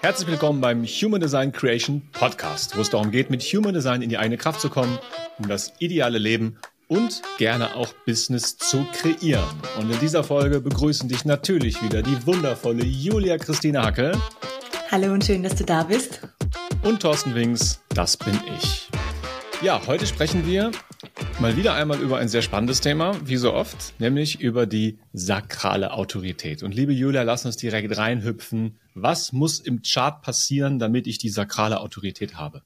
Herzlich willkommen beim Human Design Creation Podcast, wo es darum geht, mit Human Design in die eigene Kraft zu kommen, um das ideale Leben und gerne auch Business zu kreieren. Und in dieser Folge begrüßen dich natürlich wieder die wundervolle Julia Christine Hacke. Hallo und schön, dass du da bist. Und Thorsten Wings, das bin ich. Ja, heute sprechen wir mal wieder einmal über ein sehr spannendes Thema, wie so oft, nämlich über die sakrale Autorität. Und liebe Julia, lass uns direkt reinhüpfen. Was muss im Chart passieren, damit ich die sakrale Autorität habe?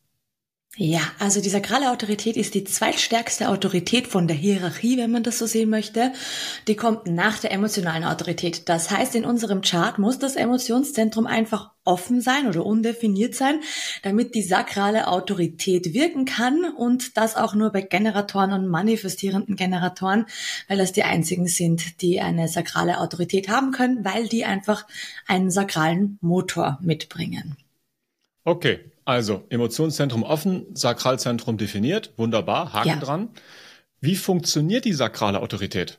Ja, also die sakrale Autorität ist die zweitstärkste Autorität von der Hierarchie, wenn man das so sehen möchte. Die kommt nach der emotionalen Autorität. Das heißt, in unserem Chart muss das Emotionszentrum einfach offen sein oder undefiniert sein, damit die sakrale Autorität wirken kann und das auch nur bei Generatoren und manifestierenden Generatoren, weil das die einzigen sind, die eine sakrale Autorität haben können, weil die einfach einen sakralen Motor mitbringen. Okay, also Emotionszentrum offen, Sakralzentrum definiert, wunderbar, Haken ja. dran. Wie funktioniert die sakrale Autorität?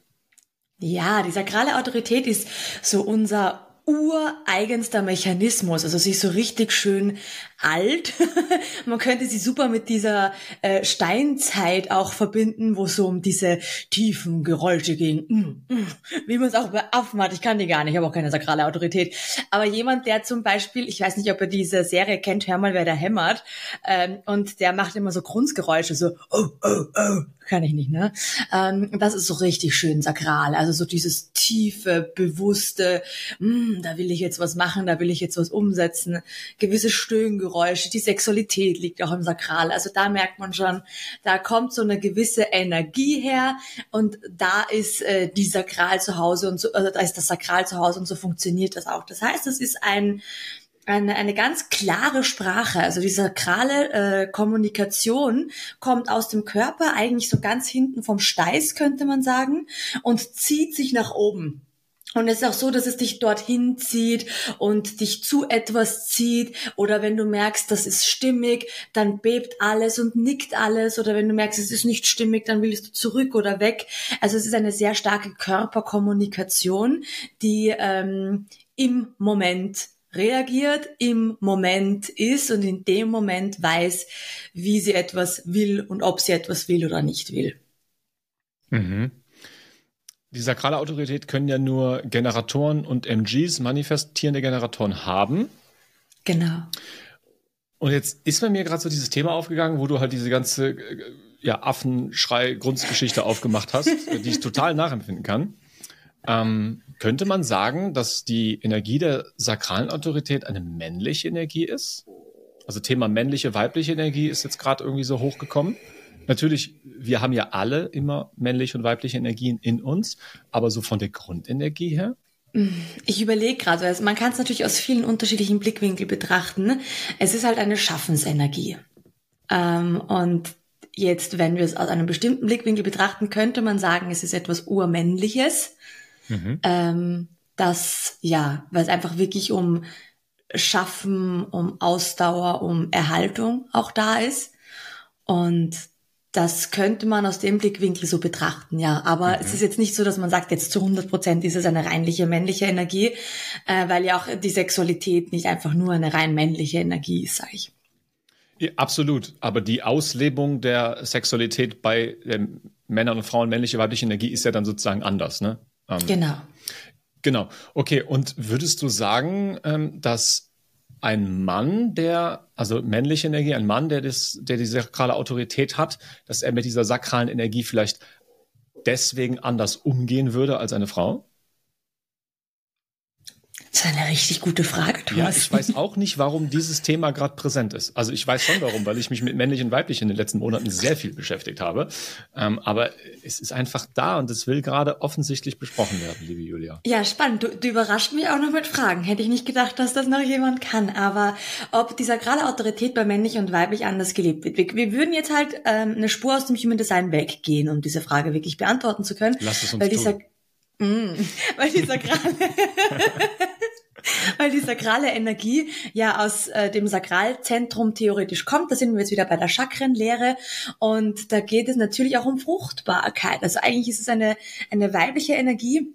Ja, die sakrale Autorität ist so unser ureigenster Mechanismus. Also sie ist so richtig schön alt. Man könnte sie super mit dieser äh, Steinzeit auch verbinden, wo es so um diese tiefen Geräusche ging. Mm, mm, wie man es auch bei Affen hat. Ich kann die gar nicht, ich habe auch keine sakrale Autorität. Aber jemand, der zum Beispiel, ich weiß nicht, ob er diese Serie kennt, hör mal, wer da hämmert. Ähm, und der macht immer so Grunzgeräusche, so oh, oh, oh. Kann ich nicht, ne? Ähm, das ist so richtig schön sakral. Also so dieses tiefe, bewusste, mm, da will ich jetzt was machen, da will ich jetzt was umsetzen. Gewisse Stöhngeräusche Geräusche, die Sexualität liegt auch im Sakral. Also da merkt man schon, da kommt so eine gewisse Energie her und da ist äh, die Sakral zu Hause und so, also da ist das Sakral zu Hause und so funktioniert das auch. Das heißt, es ist ein eine, eine ganz klare Sprache. Also die sakrale äh, Kommunikation kommt aus dem Körper, eigentlich so ganz hinten vom Steiß, könnte man sagen, und zieht sich nach oben. Und es ist auch so, dass es dich dorthin zieht und dich zu etwas zieht. Oder wenn du merkst, das ist stimmig, dann bebt alles und nickt alles. Oder wenn du merkst, es ist nicht stimmig, dann willst du zurück oder weg. Also es ist eine sehr starke Körperkommunikation, die ähm, im Moment reagiert, im Moment ist und in dem Moment weiß, wie sie etwas will und ob sie etwas will oder nicht will. Mhm. Die sakrale Autorität können ja nur Generatoren und MGs, manifestierende Generatoren haben. Genau. Und jetzt ist bei mir gerade so dieses Thema aufgegangen, wo du halt diese ganze äh, ja, Affenschrei-Grundgeschichte aufgemacht hast, die ich total nachempfinden kann. Ähm, könnte man sagen, dass die Energie der sakralen Autorität eine männliche Energie ist? Also Thema männliche, weibliche Energie ist jetzt gerade irgendwie so hochgekommen natürlich, wir haben ja alle immer männliche und weibliche Energien in uns, aber so von der Grundenergie her? Ich überlege gerade, also man kann es natürlich aus vielen unterschiedlichen Blickwinkeln betrachten. Es ist halt eine Schaffensenergie. Ähm, und jetzt, wenn wir es aus einem bestimmten Blickwinkel betrachten, könnte man sagen, es ist etwas Urmännliches. Mhm. Ähm, das, ja, weil es einfach wirklich um Schaffen, um Ausdauer, um Erhaltung auch da ist. Und das könnte man aus dem Blickwinkel so betrachten, ja. Aber mhm. es ist jetzt nicht so, dass man sagt, jetzt zu 100 Prozent ist es eine reinliche männliche Energie, äh, weil ja auch die Sexualität nicht einfach nur eine rein männliche Energie ist, sage ich. Ja, absolut. Aber die Auslebung der Sexualität bei ähm, Männern und Frauen, männliche, weibliche Energie ist ja dann sozusagen anders, ne? Ähm, genau. Genau. Okay. Und würdest du sagen, ähm, dass ein Mann, der, also männliche Energie, ein Mann, der, das, der die sakrale Autorität hat, dass er mit dieser sakralen Energie vielleicht deswegen anders umgehen würde als eine Frau? Das ist eine richtig gute Frage, Thomas. Ja, ich weiß auch nicht, warum dieses Thema gerade präsent ist. Also ich weiß schon warum, weil ich mich mit männlich und weiblich in den letzten Monaten sehr viel beschäftigt habe. Ähm, aber es ist einfach da und es will gerade offensichtlich besprochen werden, liebe Julia. Ja, spannend. Du, du überrascht mich auch noch mit Fragen. Hätte ich nicht gedacht, dass das noch jemand kann. Aber ob die sakrale Autorität bei männlich und weiblich anders gelebt wird. Wir, wir würden jetzt halt ähm, eine Spur aus dem Human Design weggehen, um diese Frage wirklich beantworten zu können. Lass es uns weil tun. Dieser, Mm, weil die sakrale, weil die sakrale Energie ja aus äh, dem Sakralzentrum theoretisch kommt. Da sind wir jetzt wieder bei der Chakrenlehre und da geht es natürlich auch um Fruchtbarkeit. Also eigentlich ist es eine, eine weibliche Energie,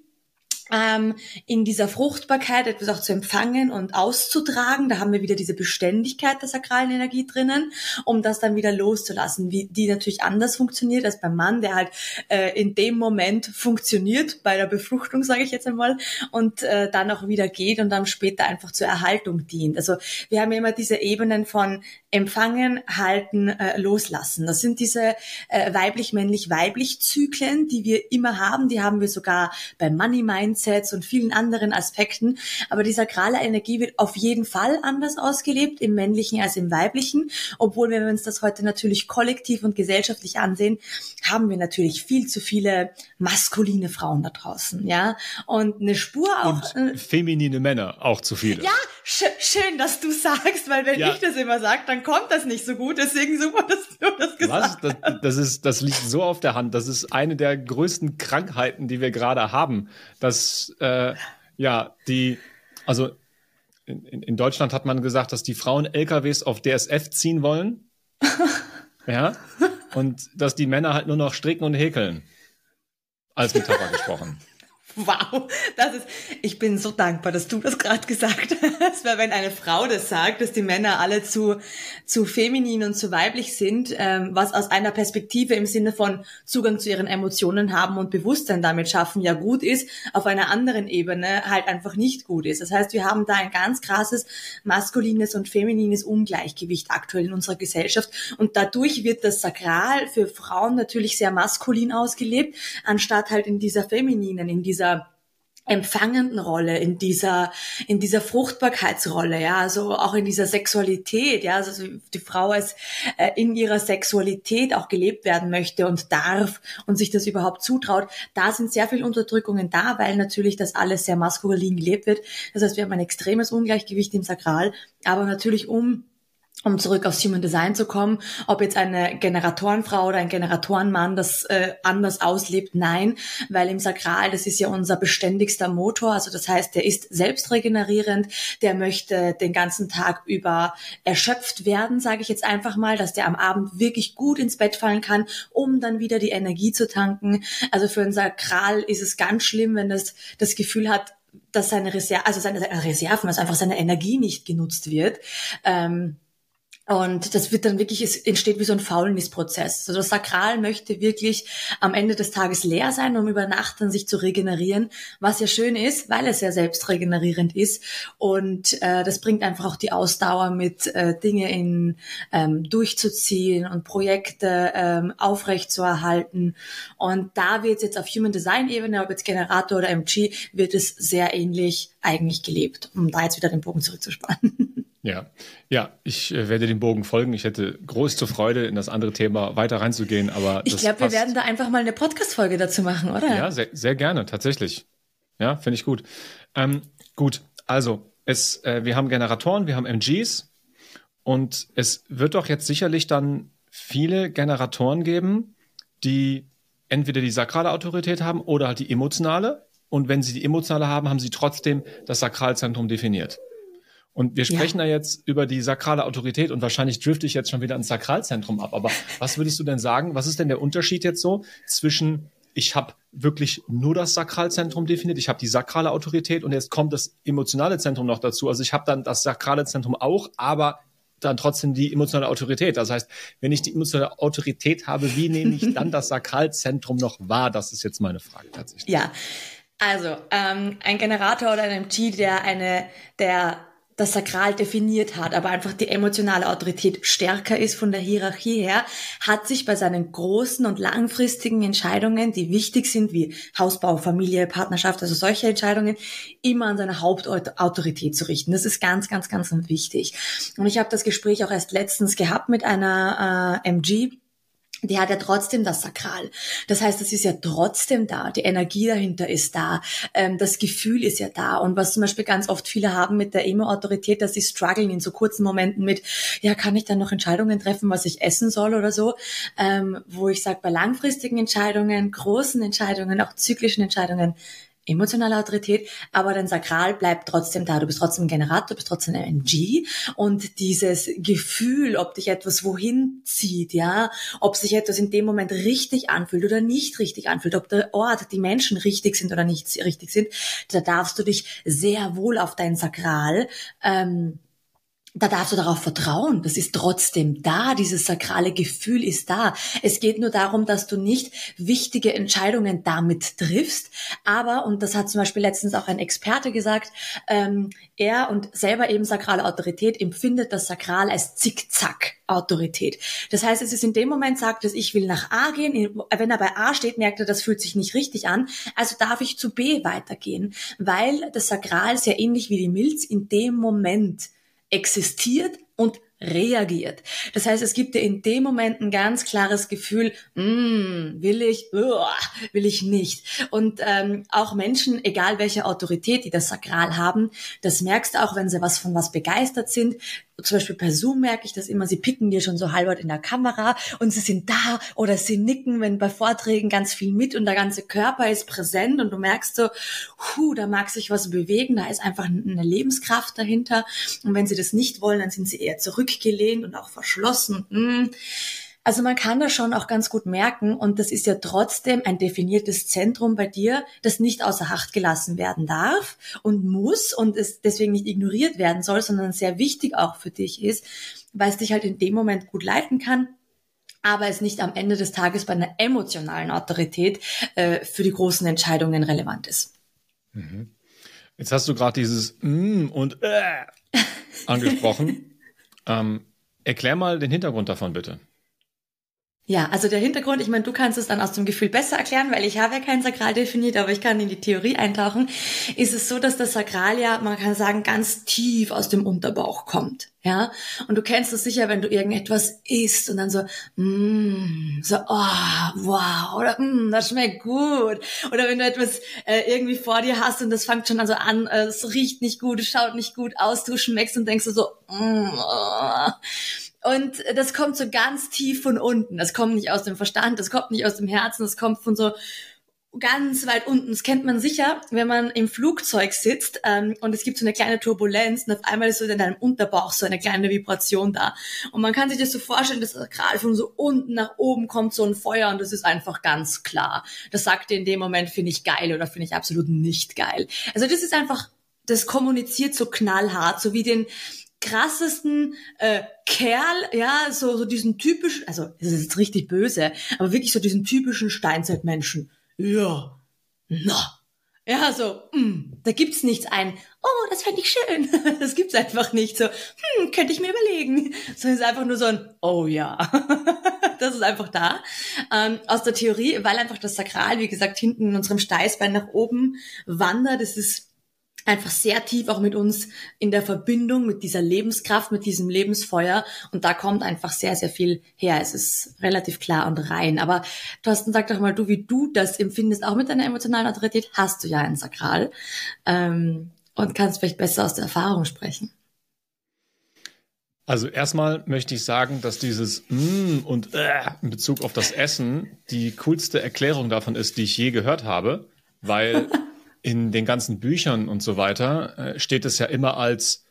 ähm, in dieser Fruchtbarkeit etwas auch zu empfangen und auszutragen. Da haben wir wieder diese Beständigkeit der sakralen Energie drinnen, um das dann wieder loszulassen, wie die natürlich anders funktioniert als beim Mann, der halt äh, in dem Moment funktioniert bei der Befruchtung, sage ich jetzt einmal, und äh, dann auch wieder geht und dann später einfach zur Erhaltung dient. Also wir haben immer diese Ebenen von empfangen, halten, äh, loslassen. Das sind diese äh, weiblich-männlich-weiblich Zyklen, die wir immer haben. Die haben wir sogar beim Money Mind Mindsets und vielen anderen Aspekten. Aber die sakrale Energie wird auf jeden Fall anders ausgelebt, im männlichen als im weiblichen. Obwohl, wenn wir uns das heute natürlich kollektiv und gesellschaftlich ansehen, haben wir natürlich viel zu viele maskuline Frauen da draußen, ja. Und eine Spur auch. Und äh, feminine Männer auch zu viele. Ja, sch schön, dass du sagst, weil wenn ja. ich das immer sage, dann kommt das nicht so gut. Deswegen super, dass du das gesagt Was? Das, das, ist, das liegt so auf der Hand. Das ist eine der größten Krankheiten, die wir gerade haben, dass äh, ja, die, also in, in Deutschland hat man gesagt, dass die Frauen LKWs auf DSF ziehen wollen. ja. Und dass die Männer halt nur noch stricken und häkeln. Als Metapher gesprochen. Wow, das ist, ich bin so dankbar, dass du das gerade gesagt hast, weil wenn eine Frau das sagt, dass die Männer alle zu, zu feminin und zu weiblich sind, ähm, was aus einer Perspektive im Sinne von Zugang zu ihren Emotionen haben und Bewusstsein damit schaffen, ja gut ist, auf einer anderen Ebene halt einfach nicht gut ist. Das heißt, wir haben da ein ganz krasses maskulines und feminines Ungleichgewicht aktuell in unserer Gesellschaft und dadurch wird das Sakral für Frauen natürlich sehr maskulin ausgelebt, anstatt halt in dieser femininen, in dieser empfangenden Rolle, in dieser, in dieser Fruchtbarkeitsrolle, ja, also auch in dieser Sexualität, ja, also die Frau als äh, in ihrer Sexualität auch gelebt werden möchte und darf und sich das überhaupt zutraut, da sind sehr viele Unterdrückungen da, weil natürlich das alles sehr maskulin gelebt wird. Das heißt, wir haben ein extremes Ungleichgewicht im Sakral, aber natürlich um um zurück aufs Human Design zu kommen, ob jetzt eine Generatorenfrau oder ein Generatorenmann das äh, anders auslebt, nein, weil im Sakral, das ist ja unser beständigster Motor, also das heißt, der ist selbst regenerierend, der möchte den ganzen Tag über erschöpft werden, sage ich jetzt einfach mal, dass der am Abend wirklich gut ins Bett fallen kann, um dann wieder die Energie zu tanken. Also für ein Sakral ist es ganz schlimm, wenn es das Gefühl hat, dass seine Reserven, also seine Reserven, also einfach seine Energie nicht genutzt wird. Ähm, und das wird dann wirklich, es entsteht wie so ein Faulnisprozess. Also das Sakral möchte wirklich am Ende des Tages leer sein, um über Nacht dann sich zu regenerieren, was ja schön ist, weil es ja selbst regenerierend ist. Und äh, das bringt einfach auch die Ausdauer mit, äh, Dinge in, ähm, durchzuziehen und Projekte ähm, aufrechtzuerhalten. Und da wird jetzt auf Human Design Ebene, ob jetzt Generator oder MG, wird es sehr ähnlich eigentlich gelebt, um da jetzt wieder den Bogen zurückzuspannen. Ja, ja, ich äh, werde dem Bogen folgen. Ich hätte größte Freude, in das andere Thema weiter reinzugehen, aber ich glaube, wir werden da einfach mal eine Podcast-Folge dazu machen, oder? Ja, sehr, sehr gerne, tatsächlich. Ja, finde ich gut. Ähm, gut, also es, äh, wir haben Generatoren, wir haben MGs und es wird doch jetzt sicherlich dann viele Generatoren geben, die entweder die sakrale Autorität haben oder halt die emotionale. Und wenn sie die emotionale haben, haben sie trotzdem das Sakralzentrum definiert. Und wir sprechen ja. da jetzt über die sakrale Autorität und wahrscheinlich drifte ich jetzt schon wieder ins Sakralzentrum ab. Aber was würdest du denn sagen? Was ist denn der Unterschied jetzt so zwischen ich habe wirklich nur das Sakralzentrum definiert, ich habe die sakrale Autorität und jetzt kommt das emotionale Zentrum noch dazu. Also ich habe dann das sakrale Zentrum auch, aber dann trotzdem die emotionale Autorität. Das heißt, wenn ich die emotionale Autorität habe, wie nehme ich dann das Sakralzentrum noch wahr? Das ist jetzt meine Frage tatsächlich. Ja, also ähm, ein Generator oder ein MG, der eine der das Sakral definiert hat, aber einfach die emotionale Autorität stärker ist von der Hierarchie her, hat sich bei seinen großen und langfristigen Entscheidungen, die wichtig sind, wie Hausbau, Familie, Partnerschaft, also solche Entscheidungen, immer an seine Hauptautorität zu richten. Das ist ganz, ganz, ganz wichtig. Und ich habe das Gespräch auch erst letztens gehabt mit einer äh, MG, die hat ja trotzdem das Sakral. Das heißt, es ist ja trotzdem da. Die Energie dahinter ist da. Ähm, das Gefühl ist ja da. Und was zum Beispiel ganz oft viele haben mit der Emo-Autorität, dass sie strugglen in so kurzen Momenten mit, ja, kann ich dann noch Entscheidungen treffen, was ich essen soll oder so? Ähm, wo ich sage, bei langfristigen Entscheidungen, großen Entscheidungen, auch zyklischen Entscheidungen, emotionale Autorität, aber dein Sakral bleibt trotzdem da. Du bist trotzdem ein Generator, du bist trotzdem ein MG und dieses Gefühl, ob dich etwas wohin zieht, ja, ob sich etwas in dem Moment richtig anfühlt oder nicht richtig anfühlt, ob der Ort, die Menschen richtig sind oder nicht richtig sind, da darfst du dich sehr wohl auf dein Sakral ähm, da darfst du darauf vertrauen. Das ist trotzdem da. Dieses sakrale Gefühl ist da. Es geht nur darum, dass du nicht wichtige Entscheidungen damit triffst. Aber, und das hat zum Beispiel letztens auch ein Experte gesagt, ähm, er und selber eben sakrale Autorität empfindet das Sakral als Zickzack-Autorität. Das heißt, es ist in dem Moment, sagt es, ich will nach A gehen. Wenn er bei A steht, merkt er, das fühlt sich nicht richtig an. Also darf ich zu B weitergehen, weil das Sakral sehr ähnlich wie die Milz in dem Moment existiert und reagiert. Das heißt, es gibt dir in dem Moment ein ganz klares Gefühl, mm, will ich, uah, will ich nicht. Und ähm, auch Menschen, egal welche Autorität die das Sakral haben, das merkst du auch, wenn sie was von was begeistert sind, zum Beispiel per Zoom merke ich das immer, sie picken dir schon so halbert in der Kamera und sie sind da oder sie nicken, wenn bei Vorträgen ganz viel mit und der ganze Körper ist präsent und du merkst so, hu, da mag sich was bewegen, da ist einfach eine Lebenskraft dahinter. Und wenn sie das nicht wollen, dann sind sie eher zurückgelehnt und auch verschlossen. Hm. Also man kann das schon auch ganz gut merken und das ist ja trotzdem ein definiertes Zentrum bei dir, das nicht außer Acht gelassen werden darf und muss und es deswegen nicht ignoriert werden soll, sondern sehr wichtig auch für dich ist, weil es dich halt in dem Moment gut leiten kann, aber es nicht am Ende des Tages bei einer emotionalen Autorität äh, für die großen Entscheidungen relevant ist. Mhm. Jetzt hast du gerade dieses mm und äh angesprochen. ähm, erklär mal den Hintergrund davon bitte. Ja, also der Hintergrund, ich meine, du kannst es dann aus dem Gefühl besser erklären, weil ich habe ja kein Sakral definiert, aber ich kann in die Theorie eintauchen. Ist es so, dass das Sakral ja, man kann sagen, ganz tief aus dem Unterbauch kommt. Ja, und du kennst es sicher, wenn du irgendetwas isst und dann so, mm, so, oh, wow, oder mm, das schmeckt gut. Oder wenn du etwas äh, irgendwie vor dir hast und das fängt schon also an, äh, es riecht nicht gut, es schaut nicht gut aus, du schmeckst und denkst so, mm, oh. Und das kommt so ganz tief von unten. Das kommt nicht aus dem Verstand, das kommt nicht aus dem Herzen, das kommt von so ganz weit unten. Das kennt man sicher, wenn man im Flugzeug sitzt ähm, und es gibt so eine kleine Turbulenz und auf einmal ist so in deinem Unterbauch so eine kleine Vibration da. Und man kann sich das so vorstellen, dass gerade von so unten nach oben kommt so ein Feuer und das ist einfach ganz klar. Das sagt dir in dem Moment, finde ich geil oder finde ich absolut nicht geil. Also das ist einfach das kommuniziert so knallhart, so wie den, krassesten äh, Kerl, ja, so, so diesen typischen, also das ist jetzt richtig böse, aber wirklich so diesen typischen Steinzeitmenschen. Ja, na. Ja, so, mm, da gibt's nichts ein, oh, das fände ich schön. Das gibt's einfach nicht. So, hm, könnte ich mir überlegen. So ist einfach nur so ein, oh ja. Das ist einfach da. Ähm, aus der Theorie, weil einfach das Sakral, wie gesagt, hinten in unserem Steißbein nach oben wandert. Das ist einfach sehr tief auch mit uns in der Verbindung, mit dieser Lebenskraft, mit diesem Lebensfeuer. Und da kommt einfach sehr, sehr viel her. Es ist relativ klar und rein. Aber Thorsten, sag doch mal, du, wie du das empfindest, auch mit deiner emotionalen Autorität, hast du ja ein Sakral. Ähm, und kannst vielleicht besser aus der Erfahrung sprechen. Also erstmal möchte ich sagen, dass dieses mm und äh in Bezug auf das Essen die coolste Erklärung davon ist, die ich je gehört habe, weil in den ganzen Büchern und so weiter äh, steht es ja immer als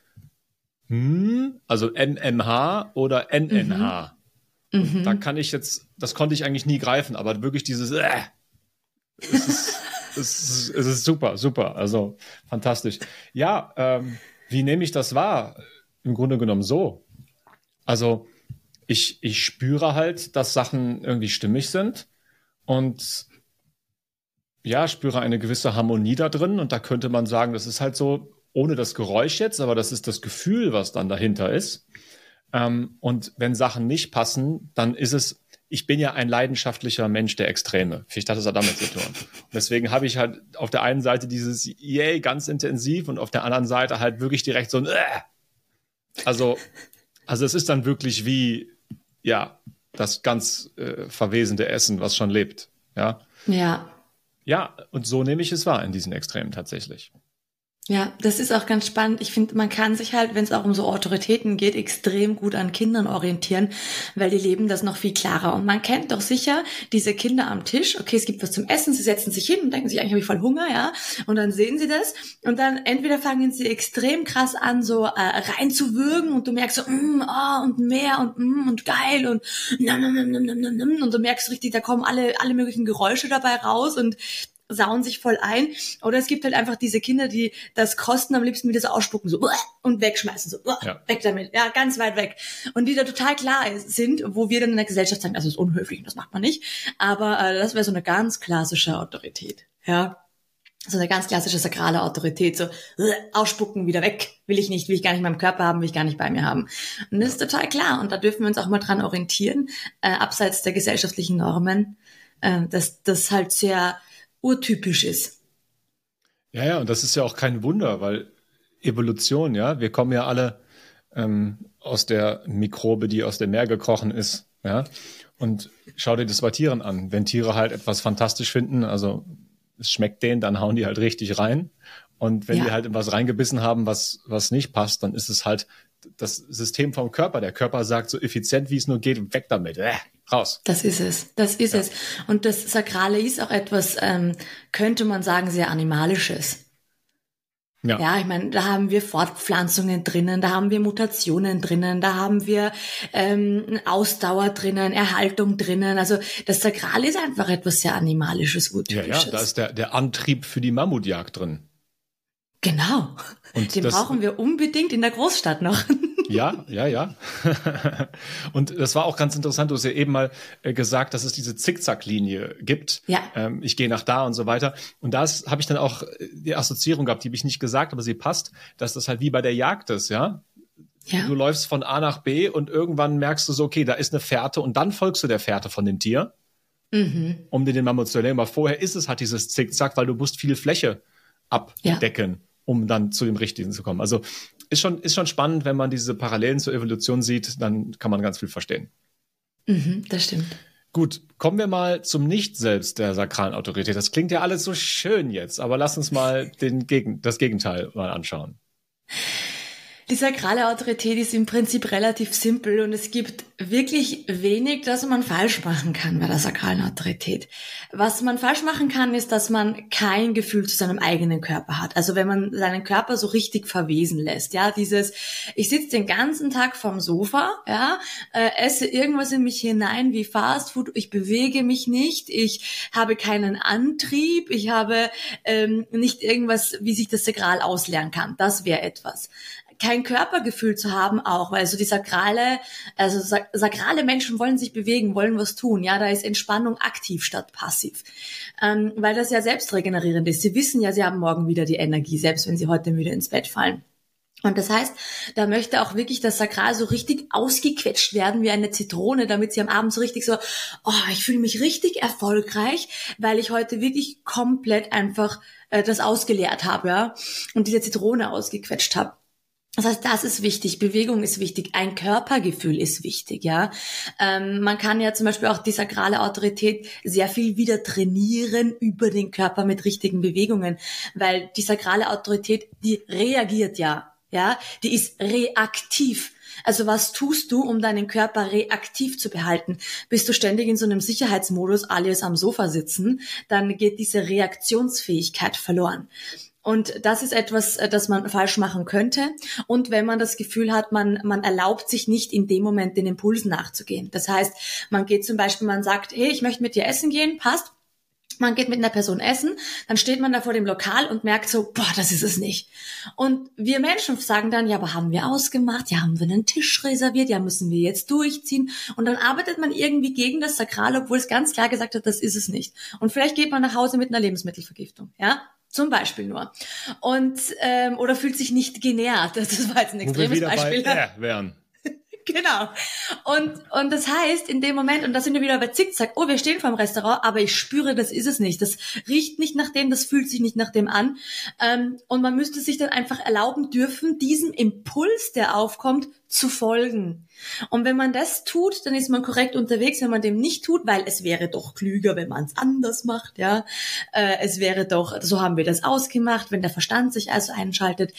hm, also MMH oder NNH. Mhm. mhm. Da kann ich jetzt, das konnte ich eigentlich nie greifen, aber wirklich dieses äh, es ist, es ist, es ist super, super, also fantastisch. Ja, ähm, wie nehme ich das wahr? Im Grunde genommen so. Also ich, ich spüre halt, dass Sachen irgendwie stimmig sind und ja, spüre eine gewisse Harmonie da drin und da könnte man sagen, das ist halt so, ohne das Geräusch jetzt, aber das ist das Gefühl, was dann dahinter ist. Ähm, und wenn Sachen nicht passen, dann ist es, ich bin ja ein leidenschaftlicher Mensch der Extreme. Vielleicht hat es auch damit zu tun. Und deswegen habe ich halt auf der einen Seite dieses Yay ganz intensiv und auf der anderen Seite halt wirklich direkt so ein äh. Also, also es ist dann wirklich wie, ja, das ganz äh, verwesende Essen, was schon lebt. Ja. Ja. Ja, und so nehme ich es wahr in diesen Extremen tatsächlich. Ja, das ist auch ganz spannend. Ich finde, man kann sich halt, wenn es auch um so Autoritäten geht, extrem gut an Kindern orientieren, weil die leben das noch viel klarer. Und man kennt doch sicher diese Kinder am Tisch. Okay, es gibt was zum Essen, sie setzen sich hin und denken sich, eigentlich habe ich voll Hunger, ja. Und dann sehen sie das und dann entweder fangen sie extrem krass an, so äh, reinzuwürgen und du merkst so, mm, oh, und mehr und mm, und geil und nam, nam, nam, nam, nam, nam, und du merkst richtig, da kommen alle alle möglichen Geräusche dabei raus und sauen sich voll ein. Oder es gibt halt einfach diese Kinder, die das Kosten am liebsten wieder so ausspucken, so und wegschmeißen, so ja. weg damit, ja, ganz weit weg. Und die da total klar sind, wo wir dann in der Gesellschaft sagen, das ist unhöflich, das macht man nicht. Aber äh, das wäre so eine ganz klassische Autorität, ja. So eine ganz klassische sakrale Autorität, so ausspucken, wieder weg, will ich nicht, will ich gar nicht in meinem Körper haben, will ich gar nicht bei mir haben. Und das ist total klar. Und da dürfen wir uns auch mal dran orientieren, äh, abseits der gesellschaftlichen Normen, äh, dass das halt sehr urtypisch ist. Ja, ja, und das ist ja auch kein Wunder, weil Evolution, ja, wir kommen ja alle ähm, aus der Mikrobe, die aus dem Meer gekrochen ist, ja. Und schau dir das bei Tieren an. Wenn Tiere halt etwas fantastisch finden, also es schmeckt denen, dann hauen die halt richtig rein. Und wenn ja. die halt in was reingebissen haben, was, was nicht passt, dann ist es halt das System vom Körper. Der Körper sagt so effizient, wie es nur geht, weg damit. Äh, raus. Das ist es. Das ist ja. es. Und das Sakrale ist auch etwas, ähm, könnte man sagen, sehr Animalisches. Ja. ja, ich meine, da haben wir Fortpflanzungen drinnen, da haben wir Mutationen drinnen, da haben wir ähm, Ausdauer drinnen, Erhaltung drinnen. Also das Sakrale ist einfach etwas sehr Animalisches, Urtypisches. Ja, ja, da ist der, der Antrieb für die Mammutjagd drin. Genau. Und Den brauchen wir unbedingt in der Großstadt noch. Ja, ja, ja. Und das war auch ganz interessant. Du hast ja eben mal äh, gesagt, dass es diese Zickzacklinie gibt. Ja. Ähm, ich gehe nach da und so weiter. Und da habe ich dann auch äh, die Assoziierung gehabt, die habe ich nicht gesagt, aber sie passt, dass das halt wie bei der Jagd ist, ja. Ja. Du läufst von A nach B und irgendwann merkst du so, okay, da ist eine Fährte und dann folgst du der Fährte von dem Tier, mhm. um dir den Mammut zu erleben. Aber vorher ist es halt dieses Zickzack, weil du musst viel Fläche abdecken. Ja um dann zu dem Richtigen zu kommen. Also ist schon, ist schon spannend, wenn man diese Parallelen zur Evolution sieht, dann kann man ganz viel verstehen. Mhm, das stimmt. Gut, kommen wir mal zum Nicht-Selbst der sakralen Autorität. Das klingt ja alles so schön jetzt, aber lass uns mal den Gegen das Gegenteil mal anschauen. Die sakrale Autorität ist im Prinzip relativ simpel und es gibt wirklich wenig, das man falsch machen kann bei der sakralen Autorität. Was man falsch machen kann, ist, dass man kein Gefühl zu seinem eigenen Körper hat. Also wenn man seinen Körper so richtig verwesen lässt, ja, dieses, ich sitze den ganzen Tag vorm Sofa, ja, äh, esse irgendwas in mich hinein wie Fastfood, ich bewege mich nicht, ich habe keinen Antrieb, ich habe ähm, nicht irgendwas, wie sich das sakral auslernen kann. Das wäre etwas kein Körpergefühl zu haben auch, weil so die sakrale, also sakrale Menschen wollen sich bewegen, wollen was tun. Ja, da ist Entspannung aktiv statt passiv, ähm, weil das ja selbst regenerierend ist. Sie wissen ja, sie haben morgen wieder die Energie, selbst wenn sie heute müde ins Bett fallen. Und das heißt, da möchte auch wirklich das Sakral so richtig ausgequetscht werden wie eine Zitrone, damit sie am Abend so richtig so, oh, ich fühle mich richtig erfolgreich, weil ich heute wirklich komplett einfach äh, das ausgeleert habe, ja, und diese Zitrone ausgequetscht habe. Das heißt, das ist wichtig, Bewegung ist wichtig, ein Körpergefühl ist wichtig, ja. Ähm, man kann ja zum Beispiel auch die sakrale Autorität sehr viel wieder trainieren über den Körper mit richtigen Bewegungen, weil die sakrale Autorität, die reagiert ja, ja, die ist reaktiv. Also was tust du, um deinen Körper reaktiv zu behalten? Bist du ständig in so einem Sicherheitsmodus, alias am Sofa sitzen, dann geht diese Reaktionsfähigkeit verloren. Und das ist etwas, äh, das man falsch machen könnte. Und wenn man das Gefühl hat, man, man erlaubt sich nicht in dem Moment den Impulsen nachzugehen. Das heißt, man geht zum Beispiel, man sagt, hey, ich möchte mit dir essen gehen, passt. Man geht mit einer Person essen, dann steht man da vor dem Lokal und merkt so, boah, das ist es nicht. Und wir Menschen sagen dann, ja, aber haben wir ausgemacht, ja, haben wir einen Tisch reserviert, ja, müssen wir jetzt durchziehen. Und dann arbeitet man irgendwie gegen das Sakral, obwohl es ganz klar gesagt hat, das ist es nicht. Und vielleicht geht man nach Hause mit einer Lebensmittelvergiftung, ja. Zum Beispiel nur. Und, ähm, oder fühlt sich nicht genährt. Das war jetzt ein extremes Wo wir wieder Beispiel. Bei, äh, wären. Genau. Und, und das heißt, in dem Moment, und da sind wir wieder bei Zickzack, oh, wir stehen vor dem Restaurant, aber ich spüre, das ist es nicht. Das riecht nicht nach dem, das fühlt sich nicht nach dem an. Ähm, und man müsste sich dann einfach erlauben dürfen, diesem Impuls, der aufkommt, zu folgen. Und wenn man das tut, dann ist man korrekt unterwegs. Wenn man dem nicht tut, weil es wäre doch klüger, wenn man es anders macht, ja. Äh, es wäre doch, so haben wir das ausgemacht, wenn der Verstand sich also einschaltet,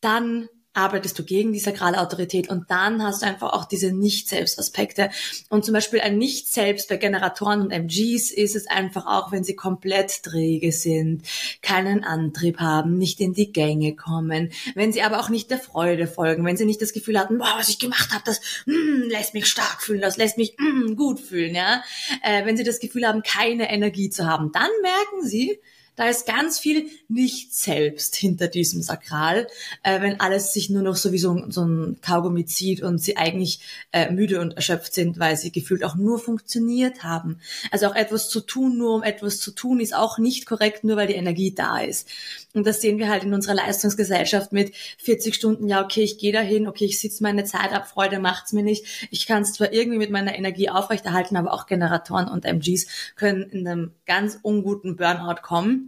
dann arbeitest du gegen die sakrale Autorität und dann hast du einfach auch diese Nicht-Selbst-Aspekte. Und zum Beispiel ein Nicht-Selbst bei Generatoren und MGs ist es einfach auch, wenn sie komplett träge sind, keinen Antrieb haben, nicht in die Gänge kommen, wenn sie aber auch nicht der Freude folgen, wenn sie nicht das Gefühl hatten, boah, was ich gemacht habe, das mm, lässt mich stark fühlen, das lässt mich mm, gut fühlen, ja. Äh, wenn sie das Gefühl haben, keine Energie zu haben, dann merken sie, da ist ganz viel nicht selbst hinter diesem Sakral, äh, wenn alles sich nur noch so wie so, so ein Kaugummi zieht und sie eigentlich äh, müde und erschöpft sind, weil sie gefühlt auch nur funktioniert haben. Also auch etwas zu tun, nur um etwas zu tun, ist auch nicht korrekt, nur weil die Energie da ist. Und das sehen wir halt in unserer Leistungsgesellschaft mit 40 Stunden, ja, okay, ich gehe dahin, okay, ich sitze meine Zeit ab, Freude macht's mir nicht. Ich kann es zwar irgendwie mit meiner Energie aufrechterhalten, aber auch Generatoren und MGs können in einem ganz unguten Burnout kommen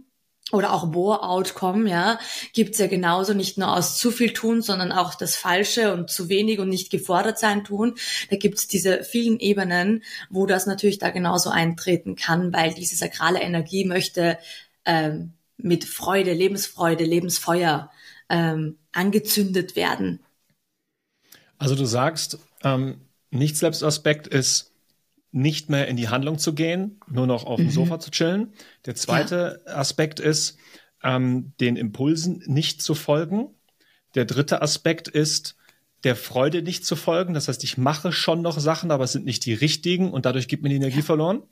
oder auch Bore-out ja, gibt's ja genauso nicht nur aus zu viel tun, sondern auch das Falsche und zu wenig und nicht gefordert sein tun. Da gibt's diese vielen Ebenen, wo das natürlich da genauso eintreten kann, weil diese sakrale Energie möchte ähm, mit Freude, Lebensfreude, Lebensfeuer ähm, angezündet werden. Also du sagst, ähm, Nicht-Selbstaspekt ist nicht mehr in die Handlung zu gehen, nur noch auf dem mhm. Sofa zu chillen. Der zweite ja. Aspekt ist, ähm, den Impulsen nicht zu folgen. Der dritte Aspekt ist, der Freude nicht zu folgen. Das heißt, ich mache schon noch Sachen, aber es sind nicht die richtigen und dadurch gibt mir die Energie ja. verloren.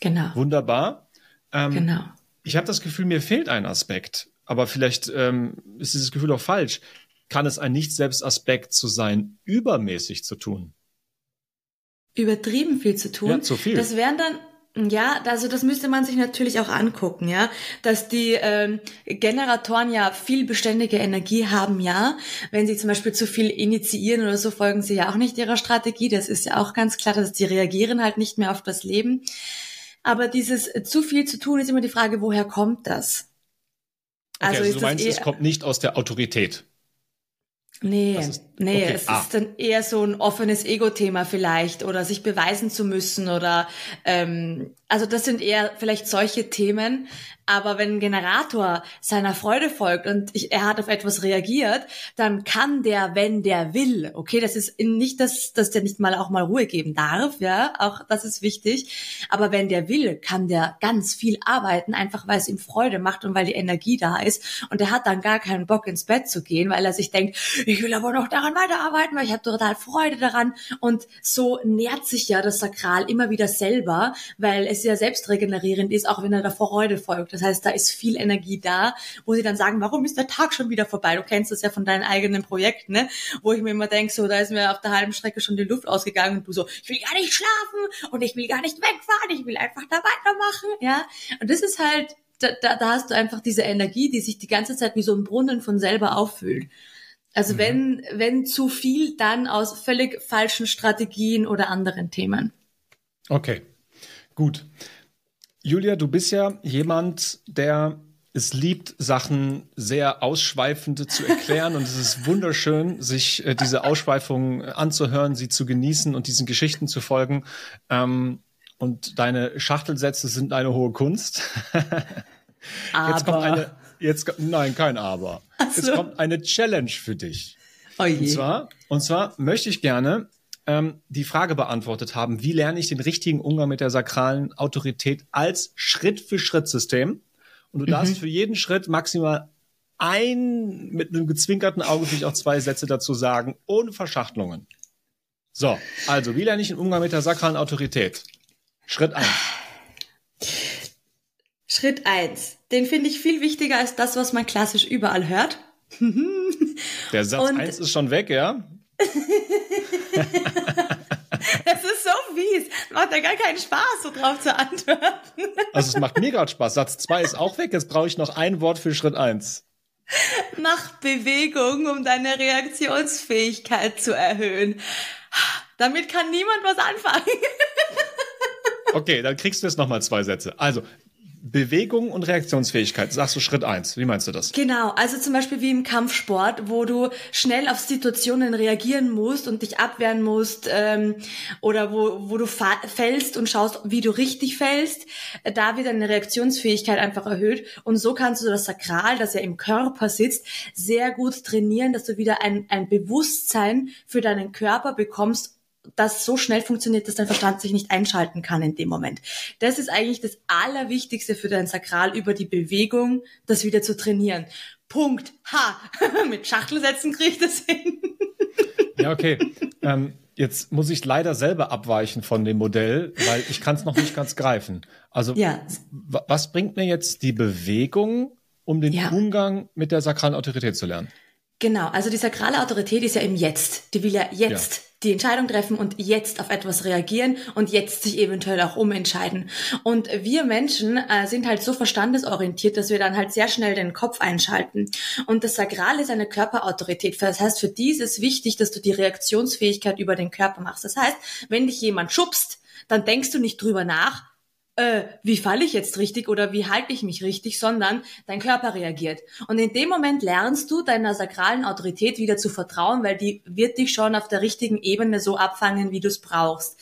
Genau. Wunderbar. Ähm, genau. Ich habe das Gefühl, mir fehlt ein Aspekt, aber vielleicht ähm, ist dieses Gefühl auch falsch. Kann es ein Nicht-Selbst-Aspekt zu sein, übermäßig zu tun? Übertrieben viel zu tun. Ja, zu viel. Das wären dann ja, also das müsste man sich natürlich auch angucken, ja, dass die ähm, Generatoren ja viel beständige Energie haben, ja. Wenn sie zum Beispiel zu viel initiieren oder so, folgen sie ja auch nicht ihrer Strategie. Das ist ja auch ganz klar, dass die reagieren halt nicht mehr auf das Leben. Aber dieses zu viel zu tun ist immer die Frage, woher kommt das? Also, okay, also du meinst, es kommt nicht aus der Autorität. Nee, ist, nee, okay. es ah. ist dann eher so ein offenes Ego-Thema vielleicht oder sich beweisen zu müssen oder ähm, also das sind eher vielleicht solche Themen, aber wenn ein Generator seiner Freude folgt und ich, er hat auf etwas reagiert, dann kann der, wenn der will, okay, das ist nicht, dass, dass der nicht mal auch mal Ruhe geben darf, ja, auch das ist wichtig. Aber wenn der will, kann der ganz viel arbeiten, einfach weil es ihm Freude macht und weil die Energie da ist. Und er hat dann gar keinen Bock ins Bett zu gehen, weil er sich denkt, ich will aber noch daran weiterarbeiten, weil ich habe total Freude daran. Und so nährt sich ja das Sakral immer wieder selber, weil es ja selbst regenerierend ist, auch wenn er der Freude folgt. Das heißt, da ist viel Energie da, wo sie dann sagen, warum ist der Tag schon wieder vorbei? Du kennst das ja von deinen eigenen Projekten, ne? Wo ich mir immer denke, so, da ist mir auf der halben Strecke schon die Luft ausgegangen und du so, ich will gar nicht schlafen und ich will gar nicht wegfahren, ich will einfach da weitermachen, ja? Und das ist halt, da, da, da hast du einfach diese Energie, die sich die ganze Zeit wie so ein Brunnen von selber auffüllt. Also mhm. wenn, wenn zu viel, dann aus völlig falschen Strategien oder anderen Themen. Okay, gut. Julia, du bist ja jemand, der es liebt, Sachen sehr ausschweifend zu erklären und es ist wunderschön, sich äh, diese Ausschweifungen anzuhören, sie zu genießen und diesen Geschichten zu folgen. Ähm, und deine Schachtelsätze sind eine hohe Kunst. Aber. Jetzt kommt eine, jetzt, nein, kein Aber. So. Jetzt kommt eine Challenge für dich. Oh. Und zwar, und zwar möchte ich gerne ähm, die Frage beantwortet haben, wie lerne ich den richtigen Umgang mit der sakralen Autorität als Schritt-für-Schritt-System. Und du mhm. darfst für jeden Schritt maximal ein, mit einem gezwinkerten Auge vielleicht auch zwei Sätze dazu sagen, ohne Verschachtelungen. So, also, wie lerne ich den Umgang mit der sakralen Autorität? Schritt eins. Schritt eins. Den finde ich viel wichtiger als das, was man klassisch überall hört. Der Satz Und eins ist schon weg, ja? Es ist so fies. Macht ja gar keinen Spaß, so drauf zu antworten. Also es macht mir gerade Spaß. Satz 2 ist auch weg. Jetzt brauche ich noch ein Wort für Schritt 1. Mach Bewegung, um deine Reaktionsfähigkeit zu erhöhen. damit kann niemand was anfangen. okay, dann kriegst du jetzt nochmal zwei Sätze. Also, Bewegung und Reaktionsfähigkeit, sagst du Schritt eins. Wie meinst du das? Genau, also zum Beispiel wie im Kampfsport, wo du schnell auf Situationen reagieren musst und dich abwehren musst ähm, oder wo, wo du fällst und schaust, wie du richtig fällst, da wird deine Reaktionsfähigkeit einfach erhöht und so kannst du das Sakral, das ja im Körper sitzt, sehr gut trainieren, dass du wieder ein, ein Bewusstsein für deinen Körper bekommst das so schnell funktioniert, dass dein Verstand sich nicht einschalten kann in dem Moment. Das ist eigentlich das Allerwichtigste für dein Sakral über die Bewegung, das wieder zu trainieren. Punkt. Ha! Mit Schachtelsätzen kriege ich das hin. ja, okay. Ähm, jetzt muss ich leider selber abweichen von dem Modell, weil ich kann es noch nicht ganz greifen. Also ja. was bringt mir jetzt die Bewegung, um den ja. Umgang mit der sakralen Autorität zu lernen? Genau, also die sakrale Autorität ist ja im Jetzt. Die will ja jetzt ja. Die Entscheidung treffen und jetzt auf etwas reagieren und jetzt sich eventuell auch umentscheiden. Und wir Menschen äh, sind halt so verstandesorientiert, dass wir dann halt sehr schnell den Kopf einschalten. Und das Sakrale ist eine Körperautorität. Das heißt, für die ist es wichtig, dass du die Reaktionsfähigkeit über den Körper machst. Das heißt, wenn dich jemand schubst, dann denkst du nicht drüber nach, äh, wie falle ich jetzt richtig oder wie halte ich mich richtig, sondern dein Körper reagiert. Und in dem Moment lernst du deiner sakralen Autorität wieder zu vertrauen, weil die wird dich schon auf der richtigen Ebene so abfangen, wie du es brauchst.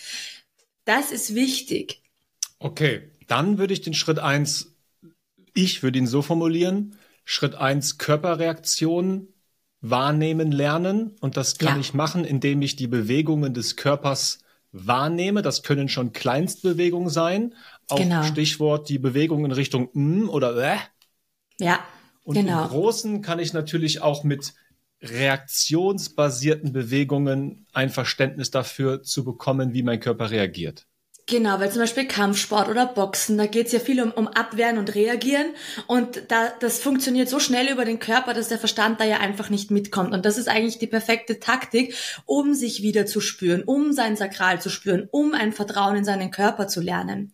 Das ist wichtig. Okay, dann würde ich den Schritt eins, ich würde ihn so formulieren, Schritt eins Körperreaktion wahrnehmen lernen. Und das kann ja. ich machen, indem ich die Bewegungen des Körpers wahrnehme. Das können schon Kleinstbewegungen sein, auch genau. Stichwort die Bewegung in Richtung mm oder äh. Ja. Und genau. im Großen kann ich natürlich auch mit reaktionsbasierten Bewegungen ein Verständnis dafür zu bekommen, wie mein Körper reagiert. Genau, weil zum Beispiel Kampfsport oder Boxen, da geht es ja viel um, um Abwehren und Reagieren und da, das funktioniert so schnell über den Körper, dass der Verstand da ja einfach nicht mitkommt. Und das ist eigentlich die perfekte Taktik, um sich wieder zu spüren, um sein Sakral zu spüren, um ein Vertrauen in seinen Körper zu lernen.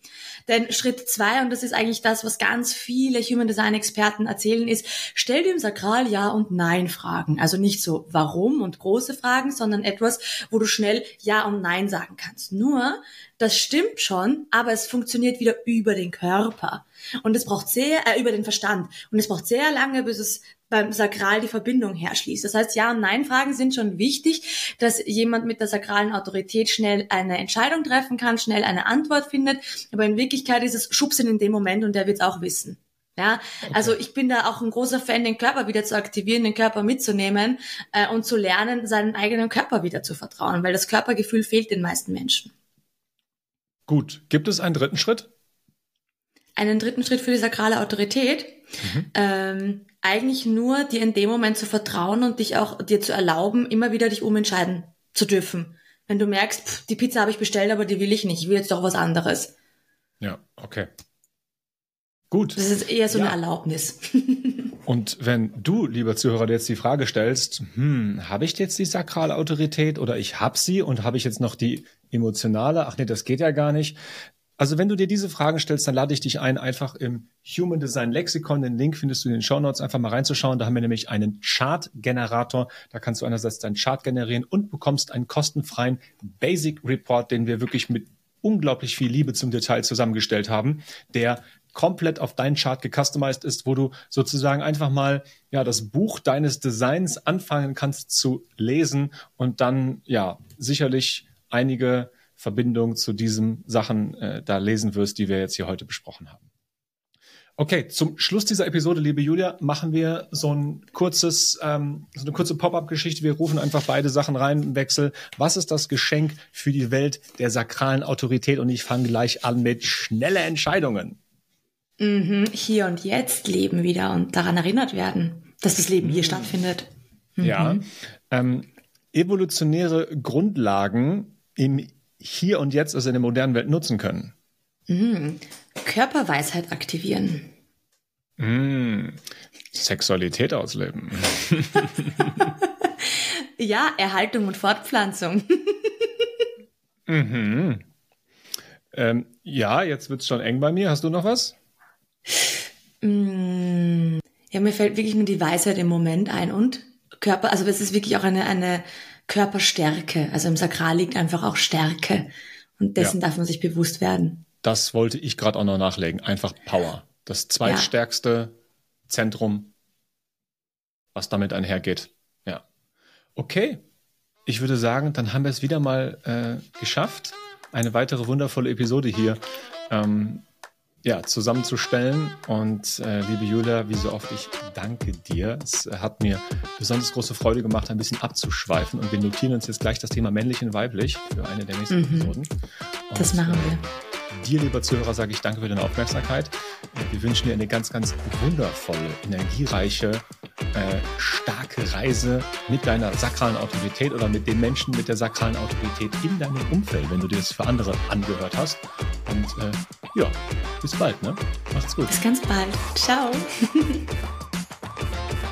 Denn Schritt zwei, und das ist eigentlich das, was ganz viele Human Design Experten erzählen, ist, stell im Sakral Ja und Nein Fragen. Also nicht so warum und große Fragen, sondern etwas, wo du schnell Ja und Nein sagen kannst. Nur, das stimmt schon, aber es funktioniert wieder über den Körper. Und es braucht sehr, äh, über den Verstand. Und es braucht sehr lange, bis es beim Sakral die Verbindung herschließt. Das heißt, Ja- und Nein-Fragen sind schon wichtig, dass jemand mit der sakralen Autorität schnell eine Entscheidung treffen kann, schnell eine Antwort findet. Aber in Wirklichkeit ist es Schubsen in dem Moment und der wird es auch wissen. Ja, okay. also ich bin da auch ein großer Fan, den Körper wieder zu aktivieren, den Körper mitzunehmen äh, und zu lernen, seinen eigenen Körper wieder zu vertrauen, weil das Körpergefühl fehlt den meisten Menschen. Gut, gibt es einen dritten Schritt? Einen dritten Schritt für die sakrale Autorität? Mhm. Ähm, eigentlich nur dir in dem Moment zu vertrauen und dich auch dir zu erlauben, immer wieder dich umentscheiden zu dürfen. Wenn du merkst, pff, die Pizza habe ich bestellt, aber die will ich nicht, ich will jetzt doch was anderes. Ja, okay. Gut. Das ist eher so ja. eine Erlaubnis. Und wenn du, lieber Zuhörer, jetzt die Frage stellst, hm, habe ich jetzt die sakrale Autorität oder ich habe sie und habe ich jetzt noch die emotionale? Ach nee, das geht ja gar nicht. Also wenn du dir diese Fragen stellst, dann lade ich dich ein, einfach im Human Design Lexikon, den Link findest du in den Show Notes, einfach mal reinzuschauen. Da haben wir nämlich einen Chart-Generator. Da kannst du einerseits deinen Chart generieren und bekommst einen kostenfreien Basic Report, den wir wirklich mit unglaublich viel Liebe zum Detail zusammengestellt haben, der komplett auf deinen Chart gecustomized ist, wo du sozusagen einfach mal ja das Buch deines Designs anfangen kannst zu lesen und dann ja sicherlich einige Verbindungen zu diesen Sachen äh, da lesen wirst, die wir jetzt hier heute besprochen haben. Okay, zum Schluss dieser Episode, liebe Julia, machen wir so ein kurzes, ähm, so eine kurze Pop-up-Geschichte. Wir rufen einfach beide Sachen rein im Wechsel. Was ist das Geschenk für die Welt der sakralen Autorität? Und ich fange gleich an mit schnelle Entscheidungen. Mhm, hier und jetzt leben wieder und daran erinnert werden, dass das Leben hier mhm. stattfindet. Mhm. Ja. Ähm, evolutionäre Grundlagen im Hier und Jetzt, also in der modernen Welt, nutzen können. Mhm. Körperweisheit aktivieren. Mhm. Sexualität ausleben. ja, Erhaltung und Fortpflanzung. mhm. Ähm, ja, jetzt wird es schon eng bei mir. Hast du noch was? Mm, ja, mir fällt wirklich nur die Weisheit im Moment ein und Körper, also es ist wirklich auch eine, eine Körperstärke. Also im Sakral liegt einfach auch Stärke. Und dessen ja. darf man sich bewusst werden. Das wollte ich gerade auch noch nachlegen. Einfach Power. Das zweitstärkste ja. Zentrum, was damit einhergeht. Ja. Okay. Ich würde sagen, dann haben wir es wieder mal äh, geschafft. Eine weitere wundervolle Episode hier ähm, ja, zusammenzustellen. Und äh, liebe Julia, wie so oft, ich danke dir. Es hat mir besonders große Freude gemacht, ein bisschen abzuschweifen. Und wir notieren uns jetzt gleich das Thema männlich und weiblich für eine der nächsten mhm. Episoden. Und, das machen wir. Dir, lieber Zuhörer, sage ich danke für deine Aufmerksamkeit. Wir wünschen dir eine ganz, ganz wundervolle, energiereiche, äh, starke Reise mit deiner sakralen Autorität oder mit den Menschen mit der sakralen Autorität in deinem Umfeld, wenn du dir das für andere angehört hast. Und äh, ja, bis bald, ne? Macht's gut. Bis ganz bald. Ciao.